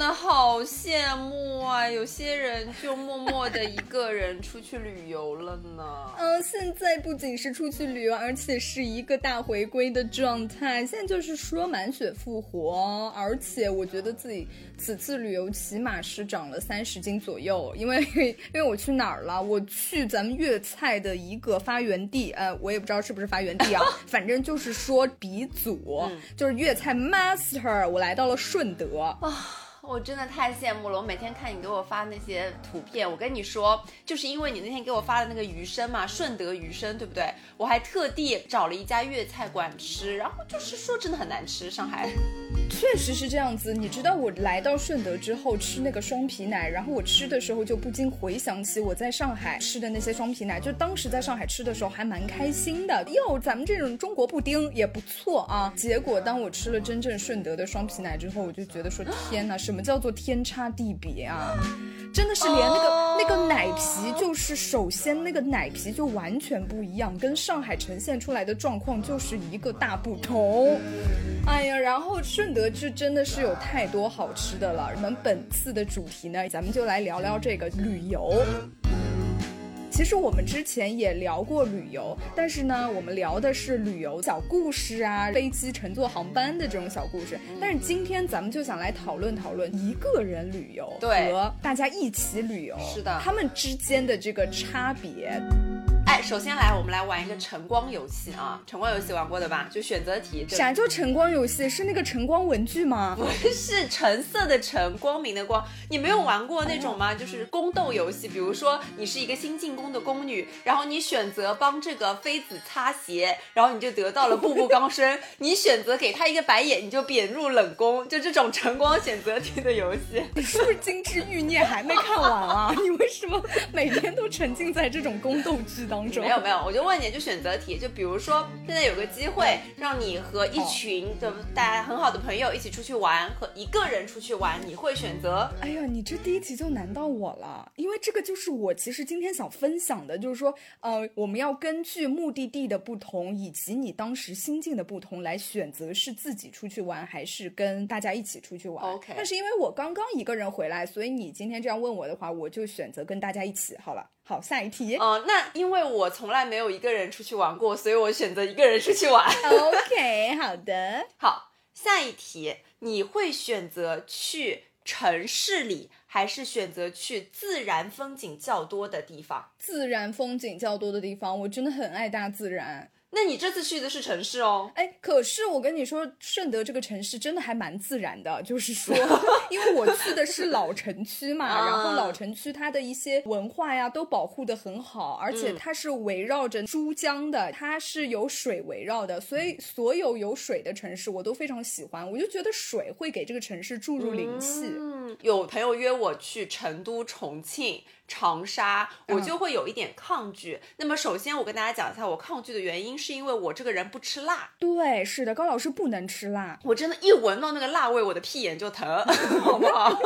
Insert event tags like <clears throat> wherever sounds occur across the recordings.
的好羡慕啊！有些人就默默的一个人出去旅游了呢。嗯，现在不仅是出去旅游，而且是一个大回归的状态。现在就是说满血复活，而且我觉得自己此次旅游起码是长了三十斤左右。因为 <laughs> 因为我去哪儿了？我去咱们粤菜的一个发源地，呃，我也不知道是不是发源地啊，<laughs> 反正就是说鼻祖，就是粤菜 master。我来到了顺德啊。我真的太羡慕了！我每天看你给我发那些图片，我跟你说，就是因为你那天给我发的那个鱼生嘛，顺德鱼生，对不对？我还特地找了一家粤菜馆吃，然后就是说真的很难吃，上海。确实是这样子。你知道我来到顺德之后吃那个双皮奶，然后我吃的时候就不禁回想起我在上海吃的那些双皮奶，就当时在上海吃的时候还蛮开心的。哟，咱们这种中国布丁也不错啊。结果当我吃了真正顺德的双皮奶之后，我就觉得说天哪，什么叫做天差地别啊？真的是连那个那个奶皮，就是首先那个奶皮就完全不一样，跟上海呈现出来的状况就是一个大不同。哎呀，然后顺德就真的是有太多好吃的了。我们本次的主题呢，咱们就来聊聊这个旅游。其实我们之前也聊过旅游，但是呢，我们聊的是旅游小故事啊，飞机乘坐航班的这种小故事。但是今天咱们就想来讨论讨论一个人旅游和大家一起旅游，是的，他们之间的这个差别。哎，首先来，我们来玩一个晨光游戏啊！晨光游戏玩过的吧？就选择题。啥叫晨光游戏？是那个晨光文具吗？不是，橙色的橙，光明的光。你没有玩过那种吗？就是宫斗游戏，比如说你是一个新进宫的宫女，然后你选择帮这个妃子擦鞋，然后你就得到了步步高升；<laughs> 你选择给他一个白眼，你就贬入冷宫。就这种晨光选择题的游戏。你是不是金枝欲孽还没看完啊？<laughs> 你为什么每天都沉浸在这种宫斗剧当？没有没有，我就问你，就选择题，就比如说现在有个机会让你和一群的大家很好的朋友一起出去玩，和一个人出去玩，你会选择？哎呀，你这第一题就难到我了，因为这个就是我其实今天想分享的，就是说，呃，我们要根据目的地的不同以及你当时心境的不同来选择是自己出去玩还是跟大家一起出去玩。OK，但是因为我刚刚一个人回来，所以你今天这样问我的话，我就选择跟大家一起好了。好，下一题。哦，那因为我从来没有一个人出去玩过，所以我选择一个人出去玩。<laughs> OK，好的。好，下一题，你会选择去城市里，还是选择去自然风景较多的地方？自然风景较多的地方，我真的很爱大自然。那你这次去的是城市哦，哎，可是我跟你说，顺德这个城市真的还蛮自然的，就是说，<laughs> 因为我去的是老城区嘛，然后老城区它的一些文化呀都保护的很好，而且它是围绕着珠江的，它是有水围绕的，所以所有有水的城市我都非常喜欢，我就觉得水会给这个城市注入灵气。嗯，有朋友约我去成都、重庆。长沙，我就会有一点抗拒。那么，首先我跟大家讲一下，我抗拒的原因是因为我这个人不吃辣。对，是的，高老师不能吃辣。我真的，一闻到那个辣味，我的屁眼就疼，<laughs> 好不好？<laughs>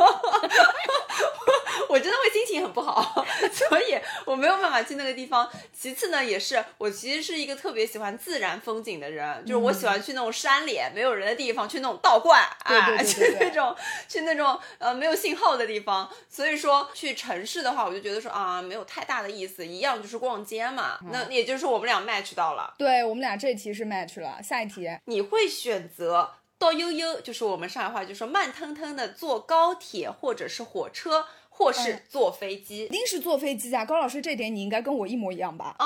我真的会心情很不好，<laughs> 所以我没有办法去那个地方。其次呢，也是我其实是一个特别喜欢自然风景的人，就是我喜欢去那种山里没有人的地方，去那种道观啊，去那种去那种呃没有信号的地方。所以说去城市的话，我就觉得说啊，没有太大的意思，一样就是逛街嘛。那也就是我们俩 match 到了，对我们俩这题是 match 了。下一题，你会选择？到悠悠就是我们上海话就说慢腾腾的坐高铁或者是火车，或是坐飞机。一定是坐飞机啊！高老师，这点你应该跟我一模一样吧？啊、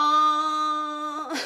<laughs>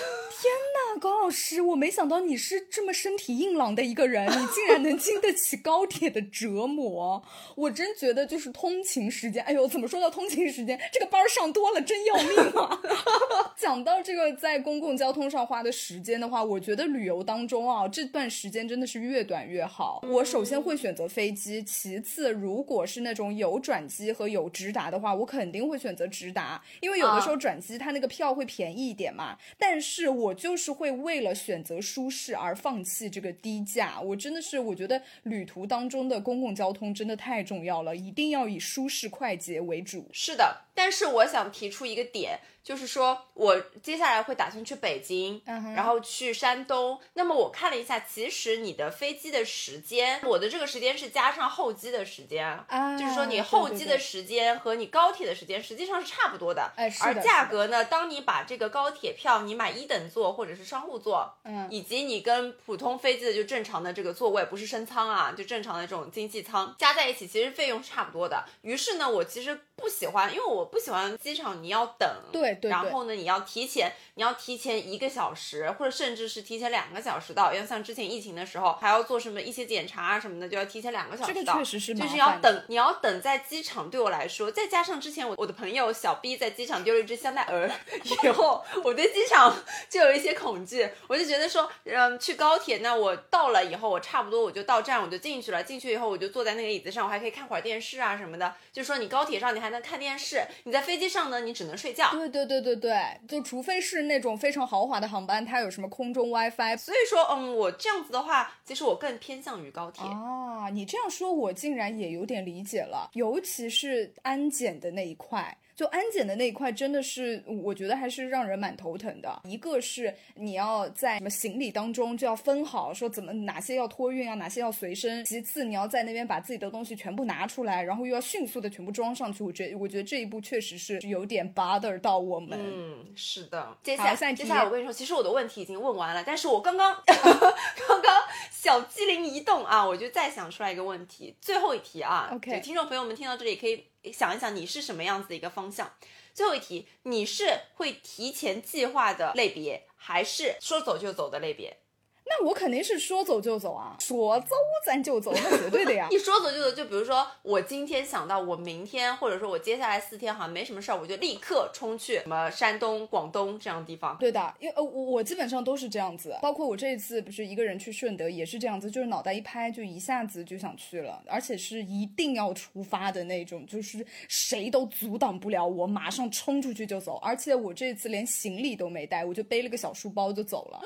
那高老师，我没想到你是这么身体硬朗的一个人，<laughs> 你竟然能经得起高铁的折磨。我真觉得就是通勤时间，哎呦，怎么说到通勤时间？这个班儿上多了真要命啊！<laughs> 讲到这个在公共交通上花的时间的话，我觉得旅游当中啊，这段时间真的是越短越好。我首先会选择飞机，其次如果是那种有转机和有直达的话，我肯定会选择直达，因为有的时候转机它那个票会便宜一点嘛。但但是我就是会为了选择舒适而放弃这个低价。我真的是我觉得旅途当中的公共交通真的太重要了，一定要以舒适快捷为主。是的，但是我想提出一个点，就是说我接下来会打算去北京，嗯然后去山东。那么我看了一下，其实你的飞机的时间，我的这个时间是加上候机的时间，啊就是说你候机的时间和你高铁的时间实际上是差不多的。哎是的而价格呢，当你把这个高铁票你买一等座或者是商务座，嗯以及你跟普通飞机的就正常的这个座位，不是升舱啊，就正常的这种经济舱加在一起，其实费用是差不多的。于是呢，我其实不喜欢，因为我不喜欢机场你要等，对对对然后呢，你要提前，你要提前一个小时，或者甚至是提前两个小时到，要像之前疫情的时候，还要做什么一些检查啊什么的，就要提前两个小时到。这个确实是就是要等，你要等在机场。对我来说，再加上之前我我的朋友小 B 在机场丢了一只香奈儿 <laughs> 以后，我对机场就有一些恐惧。我就觉得说，嗯，去高铁，那我到了以后，我差不多我就到站，我就进去了。进去以后，我就坐在那个椅子上，我还可以看会儿电视啊什么的。就是说，你高铁上你还能看电视，你在飞机上呢，你只能睡觉。对对对对对，就除非是那种非常豪华的航班，它有什么空中 WiFi。所以说，嗯，我这样子的话，其实我更偏向于高铁。啊，你这样说，我竟然也有点理解了，尤其是安检的那一块。就安检的那一块，真的是我觉得还是让人蛮头疼的。一个是你要在什么行李当中就要分好，说怎么哪些要托运啊，哪些要随身。其次，你要在那边把自己的东西全部拿出来，然后又要迅速的全部装上去。我觉得，我觉得这一步确实是有点 bother 到我们。嗯，是的。接下来，接下来我跟你说，其实我的问题已经问完了，但是我刚刚 <laughs> 刚刚小机灵一动啊，我就再想出来一个问题，最后一题啊。OK 听众朋友们听到这里可以想一想，你是什么样子的一个方向？最后一题，你是会提前计划的类别，还是说走就走的类别？那我肯定是说走就走啊，说走咱就走，那绝对的呀。<laughs> 一说走就走，就比如说我今天想到我明天，或者说我接下来四天好像没什么事儿，我就立刻冲去什么山东、广东这样的地方。对的，因为呃，我我基本上都是这样子，包括我这一次不是一个人去顺德也是这样子，就是脑袋一拍就一下子就想去了，而且是一定要出发的那种，就是谁都阻挡不了我，马上冲出去就走。而且我这次连行李都没带，我就背了个小书包就走了。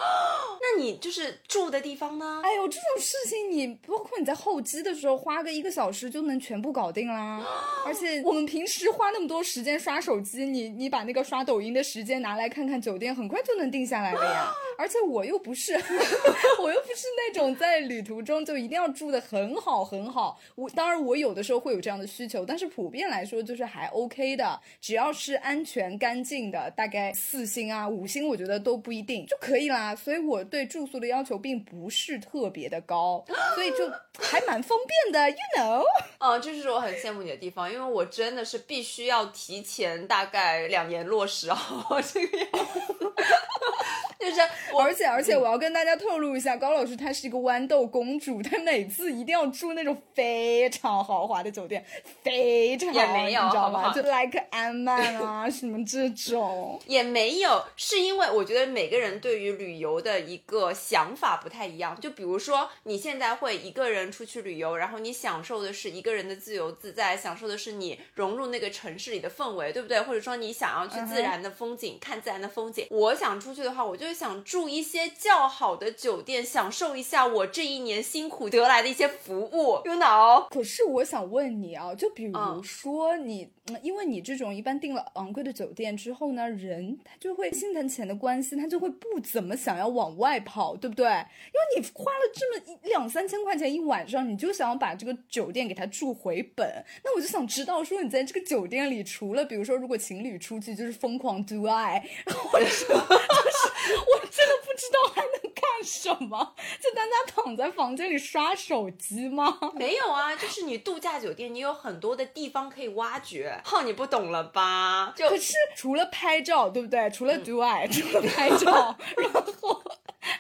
那你就是住的地方呢？哎呦，这种事情你包括你在候机的时候花个一个小时就能全部搞定啦。<gasps> 而且我们平时花那么多时间刷手机，你你把那个刷抖音的时间拿来看看酒店，很快就能定下来了呀。而且我又不是，<laughs> 我又不是那种在旅途中就一定要住的很好很好。我当然我有的时候会有这样的需求，但是普遍来说就是还 OK 的，只要是安全干净的，大概四星啊五星，我觉得都不一定就可以啦。所以我对住宿的要求并不是特别的高，所以就 <gasps> 还蛮方便的，you know。嗯，这是我很羡慕你的地方，因为我真的是必须要提前大概两年落实好这个样子。<laughs> 就是我而且而且，我要跟大家透露一下，高老师她是一个豌豆公主，她每次一定要住那种非常豪华的酒店，非常也没有你知道吗？好好就 like 安曼啊 <laughs> 什么这种。也没有，是因为我觉得每个人对于旅游的一个想法不太一样。就比如说，你现在会一个人出去旅游，然后你享受的是一个人的自由自在，享受的是你融入那个城市里的氛围，对不对？或者说你想要去自然的风景，看自然的风景。我想出去的话，我就想住一些较好的酒店，享受一下我这一年辛苦得来的一些服务。You know？可是我想问你啊，就比如嗯说你，嗯因为你这种一般订了昂贵的酒店之后呢，人他就会心疼钱的关系，他就会不怎么想要往外跑，对不对？因为你花了这么一两三千块钱一晚上，你就想要把这个酒店给他住回本。那我就想知道，说你在这个酒店里，除了比如说如果情侣出去就是疯狂 do 爱，或者说就是我我真的不知道还能干什么，就单单躺在房间里刷手机吗？<laughs> 没有啊，就是你度假酒店，你有很多的地方可以挖掘。浩，你不懂了吧？就可是除了拍照，对不对？除了 do I，除了拍照，<laughs> 然后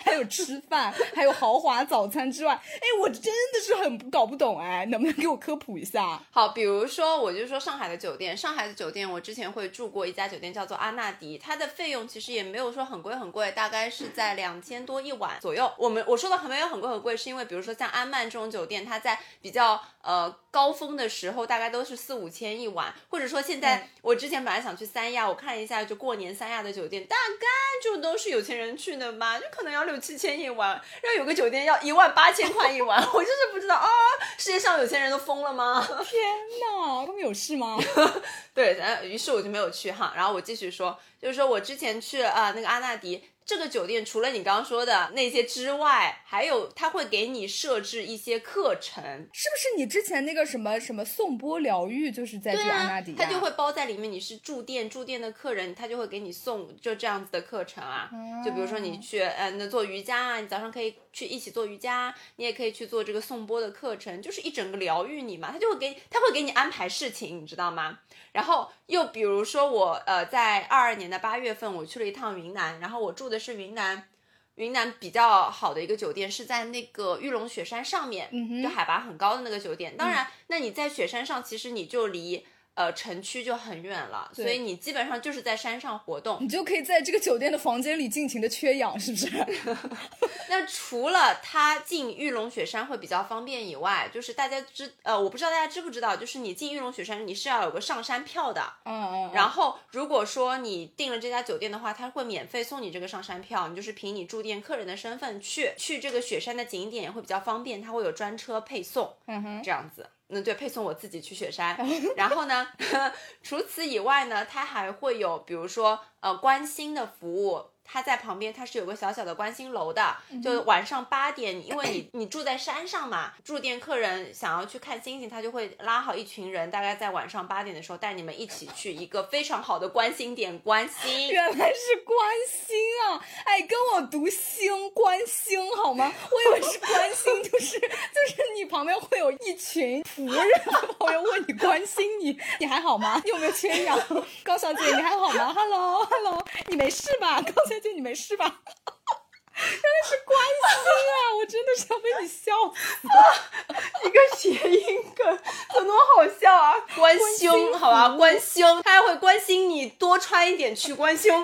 还有吃饭，还有豪华早餐之外，哎，我真的是很搞不懂哎，能不能给我科普一下？好，比如说，我就说上海的酒店，上海的酒店，我之前会住过一家酒店，叫做阿纳迪，它的费用其实也没有说很贵很贵，大概是在两千多一晚左右。我们我说的很没有很贵很贵，是因为比如说像安曼这种酒店，它在比较呃高峰的时候，大概都是四五千一晚，或者说现在我之前本来想去三亚，我看了一下，就过年三亚的酒店，大概就都是有钱人去的嘛，就可能要六七千一晚，然后有个酒店要一万八千块一晚，<laughs> 我就是不知道啊，世界上有钱人都疯了吗？<laughs> 天哪，他们有事吗？<laughs> 对，然后于是我就没有去哈。然后我继续说，就是说我之前去啊、那个阿纳迪这个酒店，除了你刚刚说的那些之外，还有他会给你设置一些课程。是不是你之前那个什么什么颂钵疗愈就是在这个阿纳迪、他就会包在里面。你是住店住店的客人，他就会给你送就这样子的课程啊。就比如说你去呃那做瑜伽啊，你早上可以去一起做瑜伽，你也可以去做这个颂钵的课程，就是一整个疗愈你嘛。他就会给他会给你安排事情，你知道吗？然后又比如说我呃在二二年的八月份我去了一趟云南，然后我住的是云南。云南比较好的一个酒店是在那个玉龙雪山上面，就海拔很高的那个酒店。当然，那你在雪山上，其实你就离呃城区就很远了，所以你基本上就是在山上活动。你就可以在这个酒店的房间里尽情的缺氧，是不是？<laughs> 那除了它进玉龙雪山会比较方便以外，就是大家知呃，我不知道大家知不知道，就是你进玉龙雪山你是要有个上山票的。嗯嗯。然后如果说你订了这家酒店的话，他会免费送你这个上山票，你就是凭你住店客人的身份去，去这个雪山的景点也会比较方便，他会有专车配送，嗯哼，这样子。嗯，对，配送我自己去雪山。<laughs> 然后呢，<laughs> 除此以外呢，它还会有比如说呃关心的服务。它在旁边，他是有个小小的观星楼的，就晚上八点，因为你 <clears throat> 你住在山上嘛，住店客人想要去看星星，他就会拉好一群人，大概在晚上八点的时候带你们一起去一个非常好的观星点观星。原来是观星啊！哎，跟我读星观星好吗？我以为是观星，就是就是你旁边会有一群仆人在旁边为你关心你，你还好吗？你有没有缺氧？高小姐，你还好吗？Hello Hello，你没事吧？高小姐，你没事吧？<laughs> 原来是关心啊！我真的是要被你笑死。一个谐音梗，怎么好笑啊？关心，好吧，关心，他还会关心你多穿一点去关胸。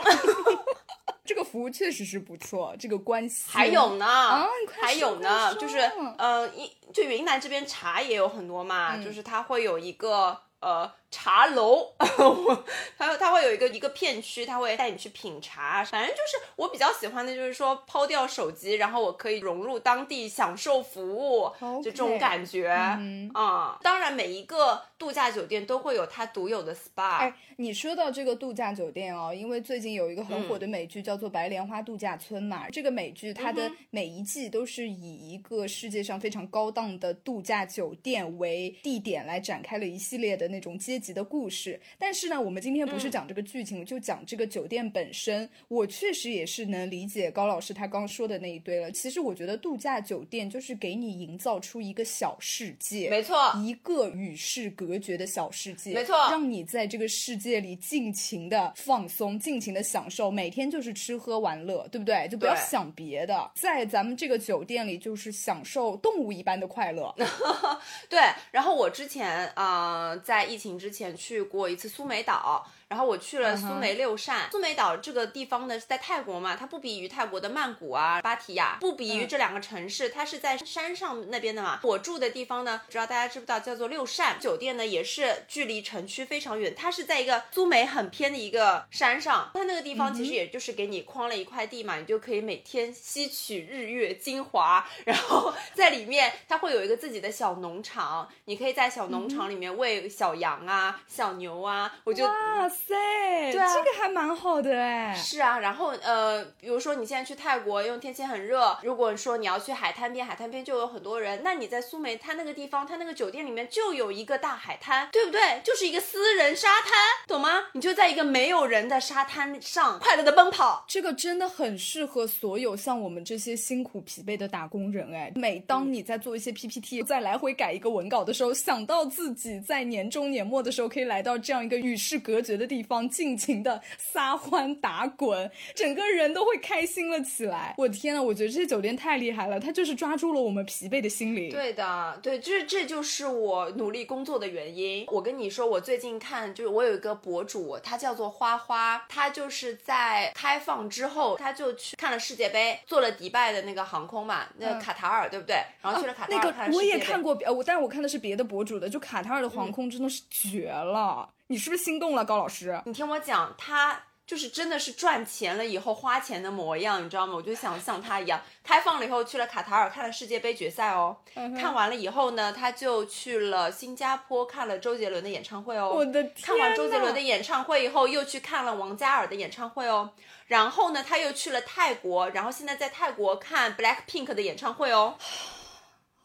<laughs> 这个服务确实是不错，这个关心还有呢，啊还有呢，就是嗯，一就云南这边茶也有很多嘛，嗯就是它会有一个呃茶楼，我 <laughs> 它它会有一个一个片区，它会带你去品茶，反正就是我比较喜欢的就是说抛掉手机，然后我可以融入当地享受服务就这种感觉，嗯啊、当然每一个度假酒店都会有它独有的 SPA，、哎，你说到这个度假酒店哦，因为最近有一个很嗯火的美剧叫做《白莲花度假村》嘛，这个美剧它嗯的每一季都是以一个世界上非常高档的度假酒店为地点来展开了一系列的那种阶级的故事。但是呢，我们今天不嗯是讲这个剧情，就讲这个酒店本身。我确实也是能理解高老师他刚说的那一堆了。其实我觉得度假酒店就是给你营造出一个小世界，没错，一个与世隔绝的小世界，没错让你在这个世界里尽情的放松，尽情的享受，每天就是吃喝玩乐，对不对？就不要想别的，在咱们这个酒店里就是享受动物一般的快乐。<laughs> 对，然后我之前呃在疫情之前去过一次苏梅岛，然后我去了苏梅六善。苏梅岛这个地方呢是在泰国嘛，它不比于泰国的曼谷啊、芭提雅，不比于这两个城市，它是在山上那边的嘛。我住的地方呢，不知道大家知不知道，叫做六善酒店呢，也是距离城区非常远，它是在一个苏梅很偏的一个山上，它那个地方其实也就是给你框了一块地嘛，你就可以每天吸取日月精华，然后 <laughs> 在里面它会有一个自己的小农场，你可以在小农场里面喂小羊啊、小牛啊，我就哇塞，塞，对啊这个还蛮好的哎。是啊，然后呃，比如说你现在去泰国，因为天气很热，如果说你要去海滩边，海滩边就有很多人，那你在苏梅它那个地方，它那个酒店里面就有一个大海滩，对不对？就是一个私人沙滩，懂吗？你就在一个没有人的沙滩上快乐的奔跑。这个真的很适合所有像我们这些辛苦疲惫的打工人哎。每当你在做一些 PPT，再来回改一个文稿的时候，想到自己在年终年末的时候可以来到这样一个与世隔绝的地方，尽情的撒欢打滚，整个人都会开心了起来。我天呐，我觉得这些酒店太厉害了，它就是抓住了我们疲惫的心灵。对的，对，这这就是我努力工作的原因。我跟你说，我最近看，就是我有一个博主，他叫做花花，他就是在开放之后，他就去看了世界杯，坐了迪拜的那个航空嘛，那嗯卡塔尔，对不对？然后去了卡塔尔看了世界杯。个我也看过，呃，我但是我看的是别的博主的，就卡塔尔的航空真的是绝了，你是不是心动了，高老师？你听我讲，他就是真的是赚钱了以后花钱的模样，你知道吗？我就想像他一样，开放了以后去了卡塔尔看了世界杯决赛哦，嗯看完了以后呢，他就去了新加坡看了周杰伦的演唱会哦。我的天看完周杰伦的演唱会以后，又去看了王嘉尔的演唱会哦。然后呢，他又去了泰国，然后现在在泰国看 Blackpink 的演唱会哦。<sighs>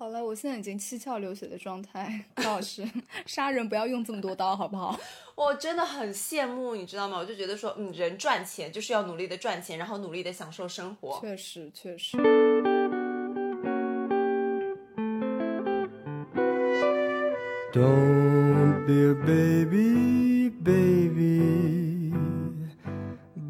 好了，我现在已经七窍流血的状态，高老师，杀人不要用这么多刀，好不好？<laughs> 我真的很羡慕，你知道吗？我就觉得说，嗯，人赚钱就是要努力的赚钱，然后努力的享受生活。确实，确实。Don't be a baby, baby.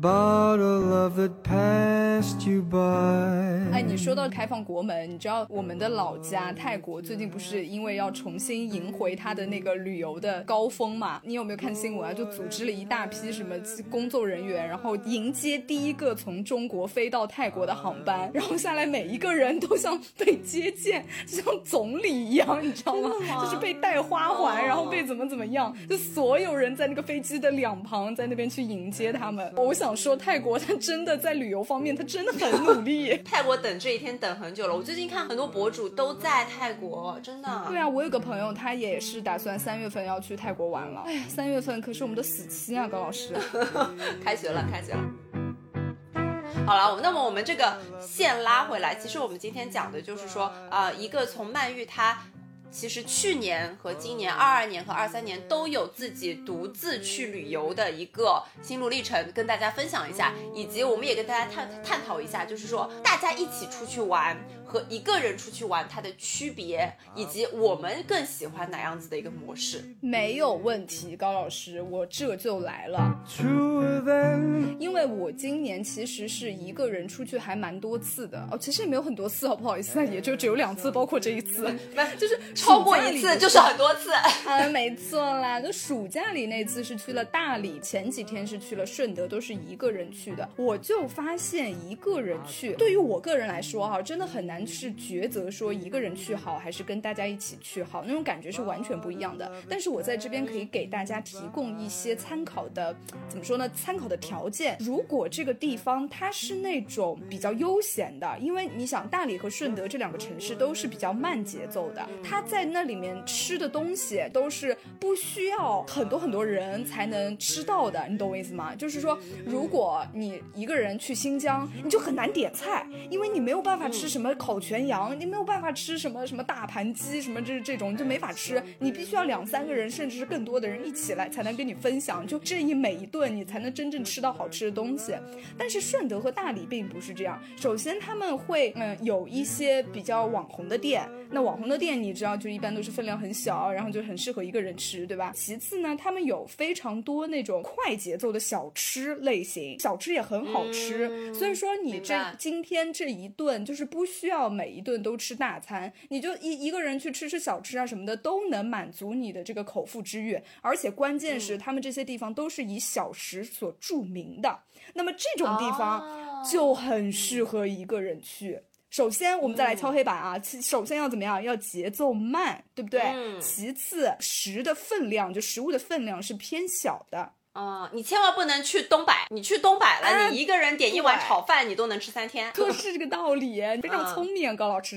Bottle of that passed you by. 哎，你说到开放国门，你知道我们的老家泰国最近不是因为要重新迎回它的那个旅游的高峰嘛？你有没有看新闻啊？就组织了一大批什么工作人员，然后迎接第一个从中国飞到泰国的航班，然后下来每一个人都像被接见，就像总理一样，你知道吗？就是被戴花环，然后被怎么怎么样，就所有人在那个飞机的两旁在那边去迎接他们。我想说，泰国它真的在旅游方面，它真的很努力。<laughs> 泰国等这一天等很久了。我最近看很多博主都在泰国，真的。对啊，我有个朋友，他也是打算三月份要去泰国玩了。哎呀，三月份可是我们的死期啊，高老师。<laughs> 开学了，开学了。好了，那么我们这个线拉回来，其实我们今天讲的就是说，呃，一个从曼玉她。其实去年和今年，二二年和二三年都有自己独自去旅游的一个心路历程，跟大家分享一下，以及我们也跟大家探探讨一下，就是说大家一起出去玩和一个人出去玩它的区别，以及我们更喜欢哪样子的一个模式。没有问题，高老师，我这就来了。因为我今年其实是一个人出去还蛮多次的哦，其实也没有很多次好，不好意思啊，也就只有两次，包括这一次，<laughs> 就是超过一次就是很多次。<laughs> 啊，没错啦，就暑假里那次是去了大理，前几天是去了顺德，都是一个人去的。我就发现一个人去，对于我个人来说哈，真的很难是抉择说一个人去好还是跟大家一起去好，那种感觉是完全不一样的。但是我在这边可以给大家提供一些参考的，怎么说呢？参考的条件。如果这个地方它是那种比较悠闲的，因为你想大理和顺德这两个城市都是比较慢节奏的，它在那里面吃的东西都是不需要很多很多人才能吃到的，你懂我意思吗？就是说，如果你一个人去新疆，你就很难点菜，因为你没有办法吃什么烤全羊，你没有办法吃什么什么大盘鸡，什么这这种你就没法吃，你必须要两三个人甚至是更多的人一起来才能跟你分享，就这一每一顿你才能真正吃到好吃的东西。但是顺德和大理并不是这样，首先他们会嗯有一些比较网红的店，那网红的店你知道就一般都是分量很小，然后就很适合一个人吃，对吧？其次呢，他们有非常多那种快节奏的小吃类型，小吃也很好吃，所以说你这今天这一顿就是不需要每一顿都吃大餐，你就一一个人去吃吃小吃啊什么的都能满足你的这个口腹之欲，而且关键是他们这些地方都是以小食所著名的，那么这种地方哦就很适合一个人去。首先，我们再来敲黑板啊！其首先要怎么样？要节奏慢，对不对？嗯其次，食的分量，就食物的分量是偏小的。啊、你千万不能去东百，你去东百了，哎你一个人点一碗炒饭，你都能吃三天。就是这个道理，你非常聪明，高老师。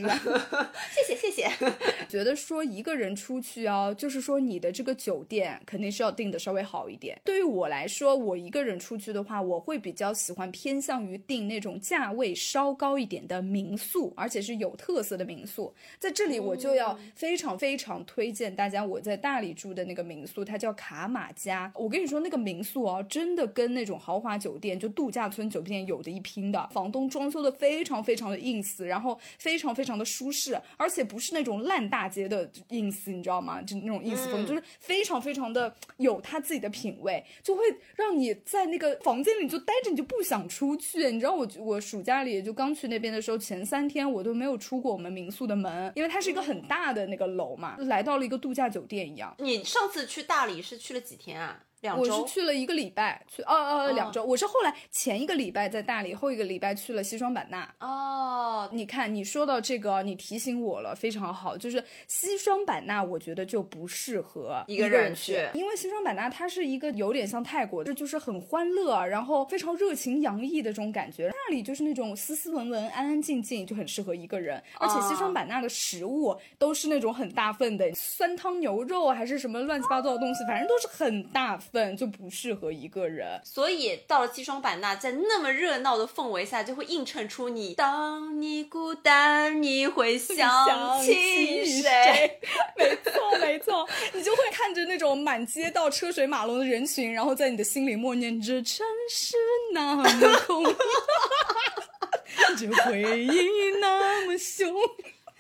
<laughs> 谢谢谢谢。<laughs> 觉得说一个人出去哦，就是说你的这个酒店肯定是要订的稍微好一点。对于我来说，我一个人出去的话，我会比较喜欢偏向于订那种价位稍高一点的民宿，而且是有特色的民宿。在这里我就要非常非常推荐大家我在大理住的那个民宿，它叫卡马家。我跟你说，那个民宿啊，真的跟那种豪华酒店就度假村酒店有的一拼的。房东装修的非常非常的 ins，然后非常非常的舒适，而且不是那种烂大街的 ins，你知道吗？就那种 ins 风，就是非常非常的有他自己的品味，就会让你在那个房间里就待着，你就不想出去。你知道我我暑假里就刚去那边的时候，前三天我都没有出过我们民宿的门，因为它是一个很大的那个楼嘛，来到了一个度假酒店一样。你上次去大理是去了几天啊？两我是。去了一个礼拜，去哦哦两周。我是后来前一个礼拜在大理，后一个礼拜去了西双版纳。哦，你看，你说到这个，你提醒我了，非常好。就是西双版纳，我觉得就不适合一个个人去去，因为西双版纳它是一个有点像泰国这，就是很欢乐，然后非常热情洋溢的这种感觉。那里就是那种斯斯文文、安安静静，就很适合一个人。而且西双版纳的食物都是那种很大份的，酸汤牛肉还是什么乱七八糟的东西，反正都是很大份，就不适合一个人。所以到了西双版纳，在那么热闹的氛围下，就会映衬出你。当你孤单，你会想起谁？？<laughs> 没错，没错，你就会看着那种满街道车水马龙的人群，然后在你的心里默念着“城市那么空，<laughs> 这回忆那么凶”。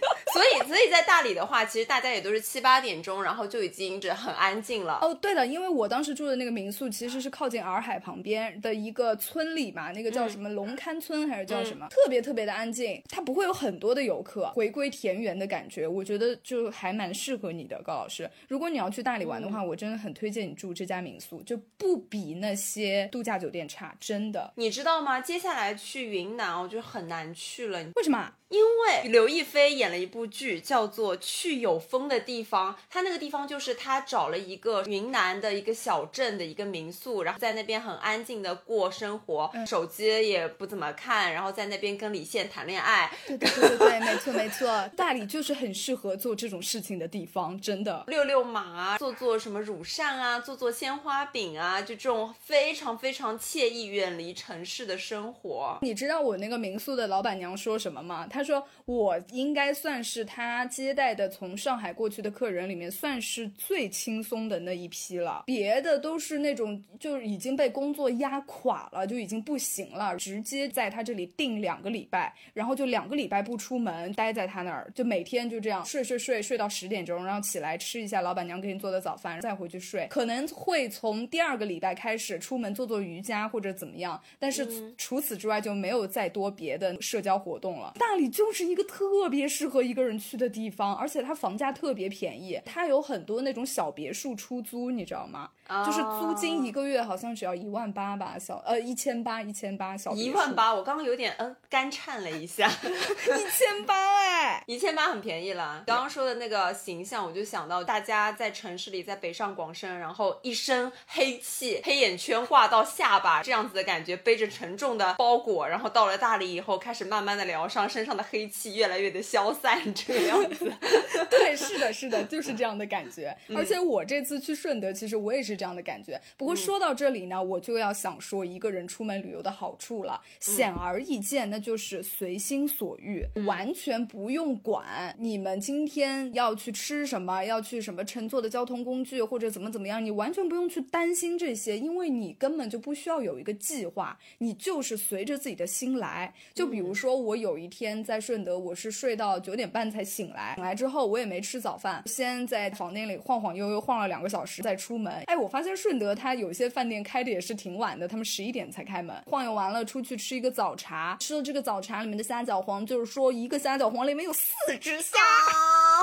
<laughs> 所以，所以在大理的话，其实大家也都是七八点钟，然后就已经是很安静了。哦，对的，因为我当时住的那个民宿其实是靠近洱海旁边的一个村里嘛，那个叫什么龙龛村还是叫什么，特别特别的安静，它不会有很多的游客，回归田园的感觉，我觉得就还蛮适合你的，高老师。如果你要去大理玩的话，我真的很推荐你住这家民宿，就不比那些度假酒店差，真的。你知道吗？接下来去云南，我觉得很难去了，为什么？因为刘亦菲演了一部剧，叫做《去有风的地方》。她那个地方就是她找了一个云南的一个小镇的一个民宿，然后在那边很安静的过生活，手机也不怎么看，然后在那边跟李现谈恋爱，<laughs> 对对对对对，没错没错，大理就是很适合做这种事情的地方，真的。遛遛马啊，做做什么乳扇啊，做做鲜花饼啊，就这种非常非常惬意、远离城市的生活。你知道我那个民宿的老板娘说什么吗？她说我应该算是他接待的从上海过去的客人里面算是最轻松的那一批了，别的都是那种就已经被工作压垮了，就已经不行了，直接在他这里订两个礼拜，然后就两个礼拜不出门，待在他那儿，就每天就这样睡睡睡睡到十点钟，然后起来吃一下老板娘给你做的早饭，再回去睡。可能会从第二个礼拜开始出门做做瑜伽或者怎么样，但是除此之外就没有再多别的社交活动了。大理就是一个特别适合一个人去的地方，而且它房价特别便宜，它有很多那种小别墅出租，你知道吗？就是租金一个月好像只要一万八吧，小呃一千八一千八小一万八，我刚刚有点嗯干颤了一下。<laughs> 一千八哎，<laughs> 一千八很便宜了。刚刚说的那个形象，我就想到大家在城市里，在北上广深，然后一身黑气，黑眼圈挂到下巴，这样子的感觉，背着沉重的包裹，然后到了大理以后，开始慢慢的疗伤，身上的黑气越来越的消散，这个样子。<laughs> 对，是的，是的，就是这样的感觉。而且我这次去顺德，其实我也是这样的感觉。不过说到这里呢，我就要想说一个人出门旅游的好处了，显而易见，那就是随心所欲，完全不用管你们今天要去吃什么，要去什么乘坐的交通工具或者怎么怎么样，你完全不用去担心这些，因为你根本就不需要有一个计划，你就是随着自己的心来。就比如说我有一天在顺德，我是睡到九点半才醒来，醒来之后我也没吃早饭，先在房间里晃晃悠悠晃了两个小时再出门。哎，我发现顺德它有些饭店开的也是挺晚的，他们十一点才开门。晃悠完了出去吃一个早茶，吃了这个早茶里面的虾饺皇，就是说一个虾饺黄里面有四只虾。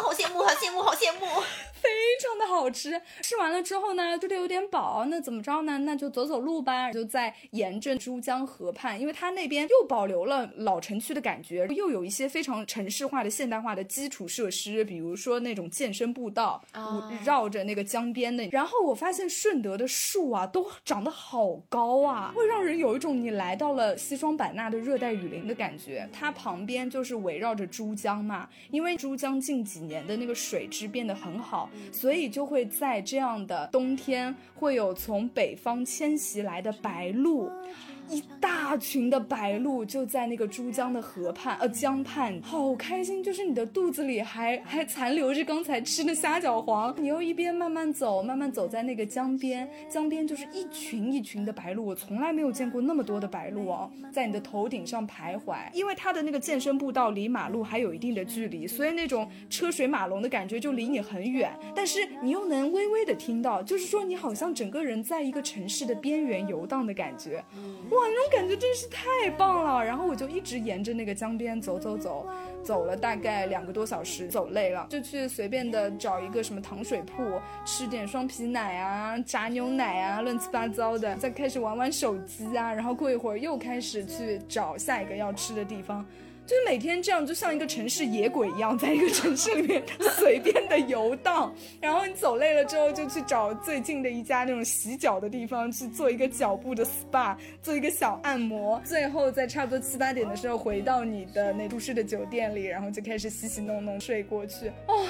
好羡慕，好羡慕，好羡慕！非常的好吃。吃完了之后呢，觉得有点饱，那怎么着呢？那就走走路吧。就在沿着珠江河畔，因为它那边又保留了老城区的感觉，又有一些非常城市化的现代化的基础设施，比如说那种健身步道，绕着那个江边的。然后我发现顺德的树啊，都长得好高啊，会让人有一种你来到了西双版纳的热带雨林的感觉。它旁边就是围绕着珠江嘛，因为珠江近几年的那个水质变得很好，所以就会在这样的冬天，会有从北方迁徙来的白鹭。一大群的白鹭就在那个珠江的河畔，呃，江畔，好开心。就是你的肚子里还 <laughs> 还残留着刚才吃的虾饺黄，你又一边慢慢走，慢慢走在那个江边，江边就是一群一群的白鹭，我从来没有见过那么多的白鹭哦，在你的头顶上徘徊。因为它的那个健身步道离马路还有一定的距离，所以那种车水马龙的感觉就离你很远，但是你又能微微的听到，就是说你好像整个人在一个城市的边缘游荡的感觉。哇那种感觉真是太棒了！然后我就一直沿着那个江边走走走，走了大概两个多小时，走累了就去随便的找一个什么糖水铺，吃点双皮奶啊、炸牛奶啊，乱七八糟的，再开始玩玩手机啊，然后过一会儿又开始去找下一个要吃的地方。就是每天这样，就像一个城市野鬼一样，在一个城市里面随便的游荡。然后你走累了之后，就去找最近的一家那种洗脚的地方，去做一个脚部的 SPA，做一个小按摩。最后在差不多七八点的时候，回到你的那舒适的酒店里，然后就开始洗洗弄弄睡过去。哦，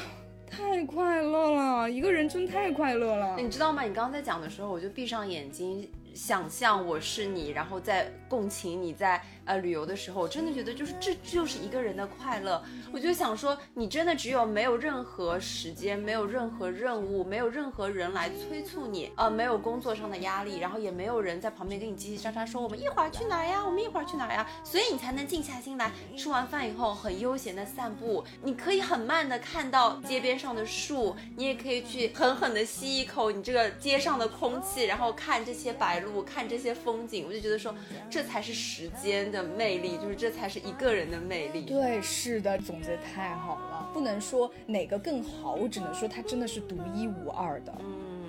太快乐了，一个人真太快乐了。你知道吗？你刚刚在讲的时候，我就闭上眼睛。想象我是你，然后在共情你在呃旅游的时候，我真的觉得就是这就是一个人的快乐。我就想说，你真的只有没有任何时间，没有任何任务，没有任何人来催促你，呃，没有工作上的压力，然后也没有人在旁边跟你叽叽喳喳说我们一会儿去哪呀，我们一会儿去哪呀，所以你才能静下心来，吃完饭以后很悠闲的散步。你可以很慢的看到街边上的树，你也可以去狠狠的吸一口你这个街上的空气，然后看这些白鹭。看这些风景，我就觉得说，这才是时间的魅力，就是这才是一个人的魅力。对，是的，总结太好了，不能说哪个更好，我只能说它真的是独一无二的。嗯，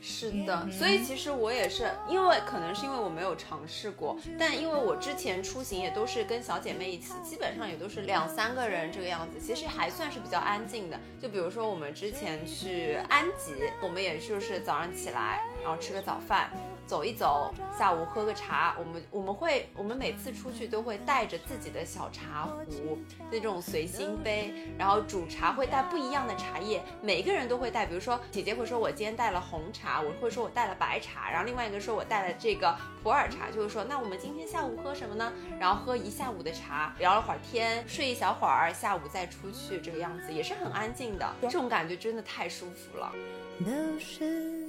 是的，所以其实我也是，因为可能是因为我没有尝试过，但因为我之前出行也都是跟小姐妹一起，基本上也都是两三个人这个样子，其实还算是比较安静的。就比如说我们之前去安吉，我们也就是早上起来，然后吃个早饭。走一走，下午喝个茶。我们我们会，我们每次出去都会带着自己的小茶壶，那种随心杯，然后煮茶会带不一样的茶叶，每个人都会带。比如说姐姐会说，我今天带了红茶，我会说我带了白茶，然后另外一个说我带了这个普洱茶，就是说那我们今天下午喝什么呢？然后喝一下午的茶，聊了会儿天，睡一小会儿，下午再出去，这个样子也是很安静的，这种感觉真的太舒服了。都是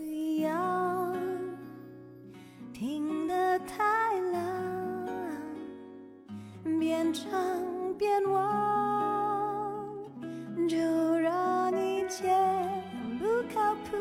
一样。听得太冷，边唱边忘，就让你见不靠谱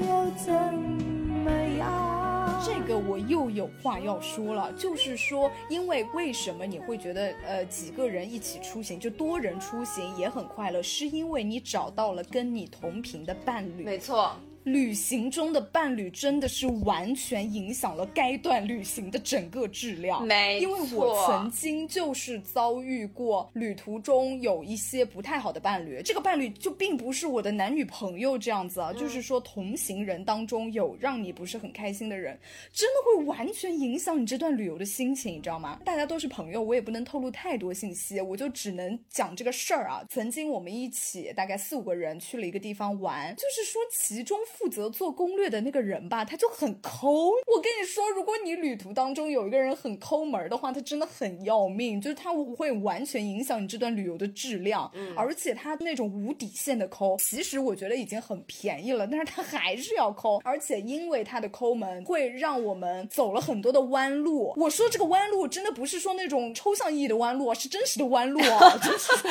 又怎么样？这个我又有话要说了，就是说，因为为什么你会觉得呃几个人一起出行就多人出行也很快乐，是因为你找到了跟你同频的伴侣。没错。旅行中的伴侣真的是完全影响了该段旅行的整个质量。没因为我曾经就是遭遇过旅途中有一些不太好的伴侣，这个伴侣就并不是我的男女朋友这样子啊，就是说同行人当中有让你不是很开心的人，真的会完全影响你这段旅游的心情，你知道吗？大家都是朋友，我也不能透露太多信息，我就只能讲这个事儿啊。曾经我们一起大概四五个人去了一个地方玩，就是说其中。负责做攻略的那个人吧，他就很抠。我跟你说，如果你旅途当中有一个人很抠门的话，他真的很要命，就是他会完全影响你这段旅游的质量。嗯，而且他那种无底线的抠，其实我觉得已经很便宜了，但是他还是要抠。而且因为他的抠门，会让我们走了很多的弯路。我说这个弯路真的不是说那种抽象意义的弯路，是真实的弯路啊！<laughs> 就是说，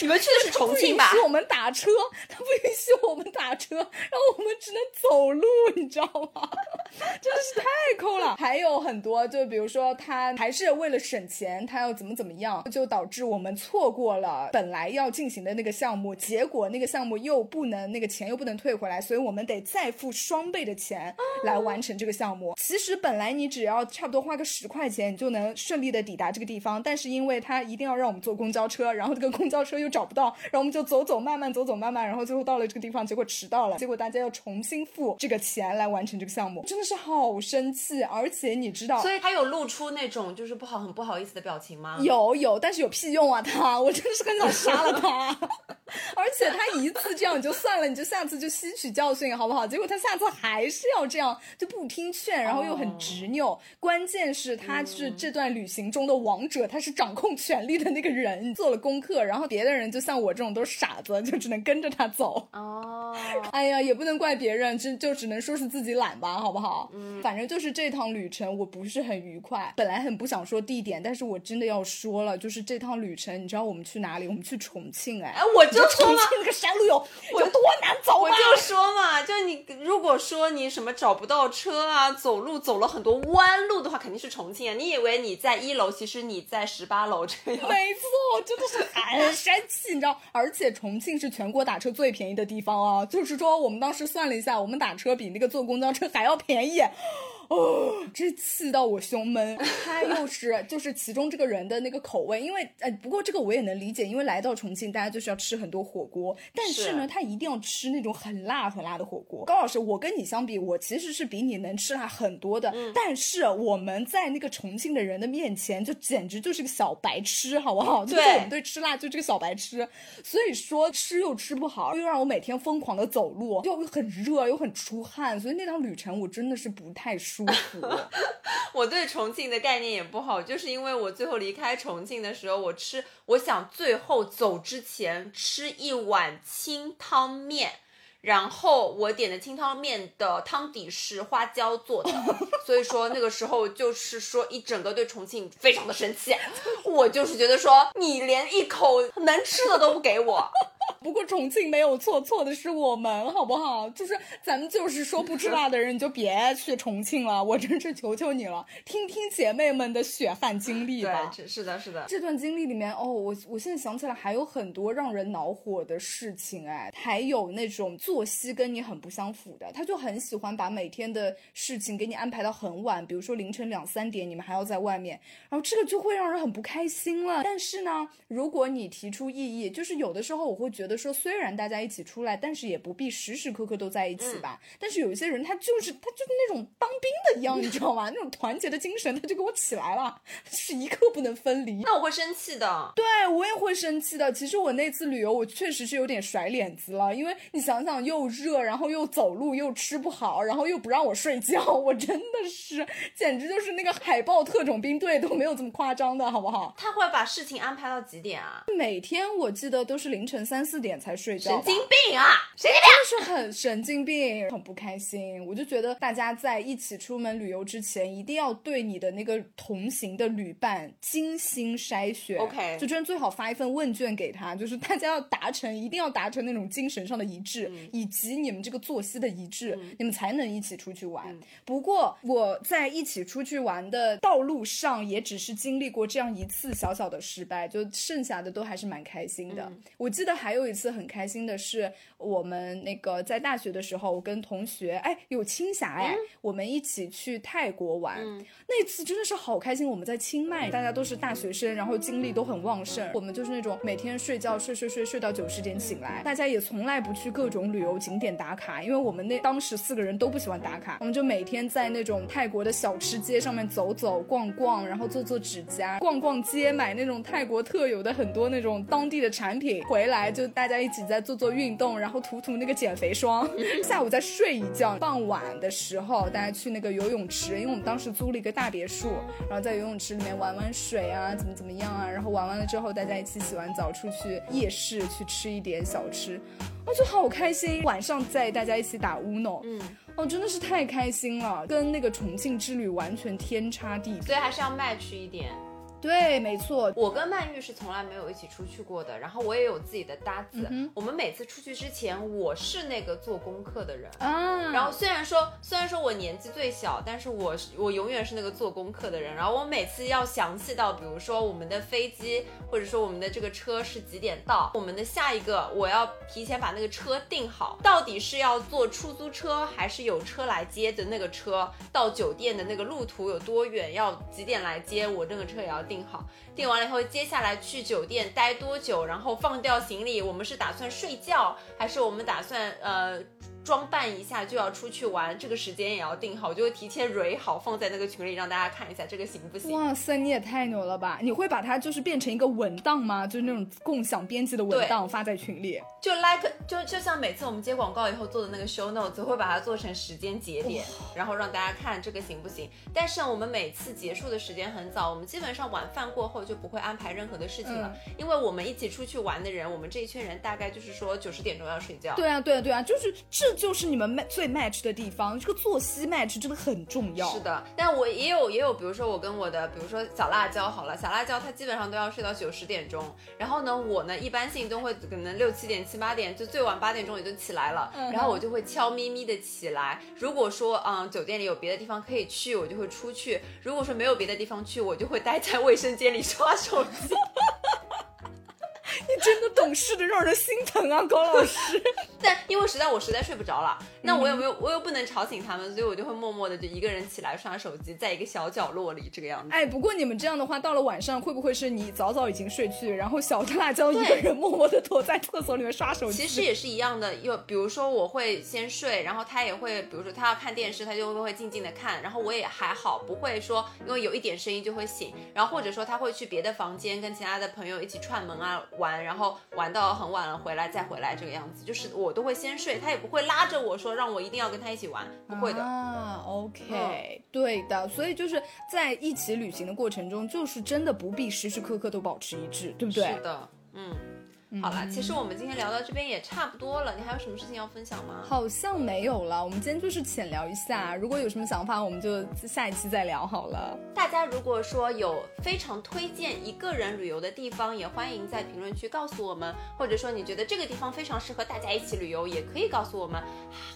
你们去的是重庆吧？不允许我们打车，他不允许我们打车，然后。我们只能走路，你知道吗？<laughs> 真的是太抠了。还有很多，就比如说他还是为了省钱，他要怎么怎么样，就导致我们错过了本来要进行的那个项目，结果那个项目又不能那个钱又不能退回来，所以我们得再付双倍的钱来完成这个项目。其实本来你只要差不多花个十块钱，你就能顺利的抵达这个地方，但是因为他一定要让我们坐公交车，然后这个公交车又找不到，然后我们就走走慢慢走走慢慢，然后最后到了这个地方，结果迟到了，结果大家要重新付这个钱来完成这个项目，真的是好生气。而且你知道，所以他有露出那种就是不好很不好意思的表情吗？有有，但是有屁用啊他，我真的是很想杀了他。<laughs> 而且他一次这样就算了，你就下次就吸取教训好不好？结果他下次还是要这样，就不听劝，然后又很执拗。关键是他是这段旅行中的王者，他是掌控权力的那个人，做了功课，然后别的人就像我这种都是傻子，就只能跟着他走。哦，哎呀，也不能怪别人，就就只能说是自己懒吧，好不好？嗯，反正就是这趟旅程我不是很愉快。本来很不想说地点，但是我真的要说了，就是这趟旅程，你知道我们去哪里？我们去重庆，哎，哎，我就说嘛，重庆那个山路有有多难走我啊！就说嘛，就你如果说你什么找不到车啊，走路走了很多弯路的话，肯定是重庆啊。你以为你在一楼，其实你在十八楼这样。没错，真的是 <laughs> 很生气，你知道？而且重庆是全国打车最便宜的地方啊，就是说我们当时算了一下，我们打车比那个坐公交车还要便宜。哦，这气到我胸闷。他又是就是其中这个人的那个口味，因为呃，不过这个我也能理解，因为来到重庆，大家就是要吃很多火锅，但是呢，是他一定要吃那种很辣很辣的火锅。高老师，我跟你相比，我其实是比你能吃辣很多的，但是我们在那个重庆的人的面前，就简直就是个小白痴，好不好？就是我们对吃辣就这个小白痴，所以说吃又吃不好，又让我每天疯狂的走路，又很热又很出汗，所以那趟旅程我真的是不太舒服。<laughs> 我对重庆的概念也不好，就是因为我最后离开重庆的时候，我吃，我想最后走之前吃一碗清汤面。然后我点的清汤面的汤底是花椒做的，<laughs> 所以说那个时候就是说一整个对重庆非常的生气，我就是觉得说你连一口能吃的都不给我，<laughs> 不过重庆没有错，错的是我们，好不好？就是咱们就是说不吃辣的人，你就别去重庆了。我真是求求你了，听听姐妹们的血汗经历吧。对，是的，是的，这段经历里面，哦，我我现在想起来还有很多让人恼火的事情，哎，还有那种作息跟你很不相符的，他就很喜欢把每天的事情给你安排到很晚，比如说凌晨两三点，你们还要在外面，然后这个就会让人很不开心了。但是呢，如果你提出异议，就是有的时候我会觉得说，虽然大家一起出来，但是也不必时时刻刻都在一起吧。但是有一些人，他就是他就是那种当兵的一样，你知道吗？那种团结的精神，他就给我起来了，是一刻不能分离。那我会生气的。对，我也会生气的。其实我那次旅游，我确实是有点甩脸子了，因为你想想，又热，然后又走路，又吃不好，然后又不让我睡觉，<laughs> 我真的是简直就是那个海豹特种兵队都没有这么夸张的，好不好？他会把事情安排到几点啊？每天我记得都是凌晨三四点才睡觉，神经病啊！神经病！就是很神经病，很不开心。我就觉得大家在一起出门旅游之前，一定要对你的那个同行的旅伴精心筛选。OK 就真的最好发一份问卷给他，就是大家要达成，一定要达成那种精神上的一致，以及你们这个作息的一致，你们才能一起出去玩。不过我在一起出去玩的道路上，也只是经历过这样一次小小的失败，就剩下的都还是蛮开心的。我记得还有一次很开心的是，我们那个在大学的时候，我跟同学哎有青霞哎，我们一起去泰国玩，那次真的是好开心。我们在清迈，大家都是大学生，然后精力都很旺盛，我们就是那种每天睡觉睡睡睡睡到九十点醒来，大家也从来不去各种旅游景点打卡，因为我们那当时四个人都不喜欢打卡，我们就每天在那种泰国的小吃街上面走走逛逛，然后做做指甲，逛逛街，买那种泰国特有的很多那种当地的产品，回来就大家一起在做做运动，然后涂涂那个减肥霜，<laughs> 下午再睡一觉，傍晚的时候大家去那个游泳池，因为我们当时租了一个大别墅，然后在游泳池里面玩玩水啊，怎么怎么样啊，然后玩完了之后大家一起洗完澡出去夜市去吃一点小吃，我就好开心，晚上再大家一起打 uno，嗯，哦，真的是太开心了，跟那个重庆之旅完全天差地别。所以还是要 match 一点。对，没错。我跟曼玉是从来没有一起出去过的，然后我也有自己的搭子。嗯我们每次出去之前，我是那个做功课的人。嗯，然后虽然说虽然说我年纪最小，但是我是我永远是那个做功课的人。然后我每次要详细到，比如说我们的飞机，或者说我们的这个车是几点到，我们的下一个我要提前把那个车定好，到底是要坐出租车还是有车来接的那个车，到酒店的那个路途有多远，要几点来接，我这个车也要定好。订完了以后，接下来去酒店待多久，然后放掉行李，我们是打算睡觉，还是我们打算呃装扮一下就要出去玩？这个时间也要定好，我就会提前蕊好，放在那个群里让大家看一下，这个行不行？哇塞，你也太牛了吧！你会把它就是变成一个文档吗？就是那种共享编辑的文档发在群里。就 like 就就像每次我们接广告以后做的那个 show notes，会把它做成时间节点，然后让大家看这个行不行。但是我们每次结束的时间很早，我们基本上晚饭过后就不会安排任何的事情了，因为我们一起出去玩的人，我们这一圈人大概就是说九十点钟要睡觉。对啊，对啊，对啊，就是这就是你们 match 最 match 的地方，这个作息 match 真的很重要。是的，但我也有也有，比如说我跟我的，比如说小辣椒好了，小辣椒她基本上都要睡到九十点钟，然后呢，我呢一般性都会可能六七点、七八点，就最晚八点钟也就起来了，嗯然后我就会悄咪咪的起来。如果说嗯酒店里有别的地方可以去，我就会出去；如果说没有别的地方去，我就会待在卫生间里刷手机。<laughs> <laughs> 你真的懂事的让人心疼啊，高老师。<laughs> 但因为实在我实在睡不着了，那我又没有我又不能吵醒他们，所以我就会默默的就一个人起来刷手机，在一个小角落里这个样子。哎，不过你们这样的话，到了晚上会不会是你早早已经睡去，然后小辣椒一个人默默的躲在厕所里面刷手机？其实也是一样的，又比如说我会先睡，然后他也会，比如说他要看电视，他就会静静的看，然后我也还好，不会说因为有一点声音就会醒，然后或者说他会去别的房间跟其他的朋友一起串门啊玩，然后玩到很晚了回来再回来这个样子，就是我都会先睡，他也不会拉着我说让我一定要跟他一起玩，不会的。啊，OK，、对的，所以就是在一起旅行的过程中，就是真的不必时时刻刻都保持一致，对不对？是的，嗯。好了，其实我们今天聊到这边也差不多了，你还有什么事情要分享吗？好像没有了，我们今天就是浅聊一下，如果有什么想法，我们就下一期再聊好了。大家如果说有非常推荐一个人旅游的地方，也欢迎在评论区告诉我们，或者说你觉得这个地方非常适合大家一起旅游，也可以告诉我们，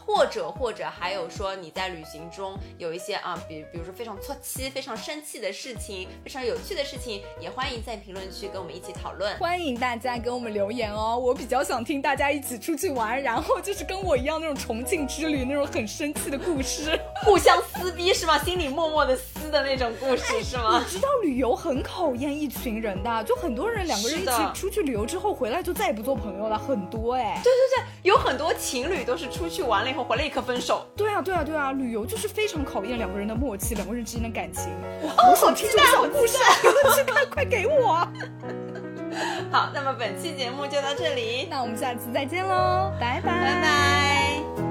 或者或者还有说你在旅行中有一些啊，比比如说非常错气、非常生气的事情，非常有趣的事情，也欢迎在评论区跟我们一起讨论。欢迎大家给我们留言哦，我比较想听大家一起出去玩，然后就是跟我一样那种重庆之旅那种很生气的故事。<laughs> 互相撕逼是吗？心里默默的撕的那种故事是吗？你知道旅游很考验一群人的，就很多人两个人一起出去旅游之后回来就再也不做朋友了，很多哎。对对对，有很多情侣都是出去玩了以后回来立刻分手。对啊，对啊，对啊，旅游就是非常考验两个人的默契，两个人之间的感情。我，我想听这种小故事，<laughs> 快给我！<laughs> 好，那么本期节目就到这里，那我们下次再见喽，拜拜，拜拜。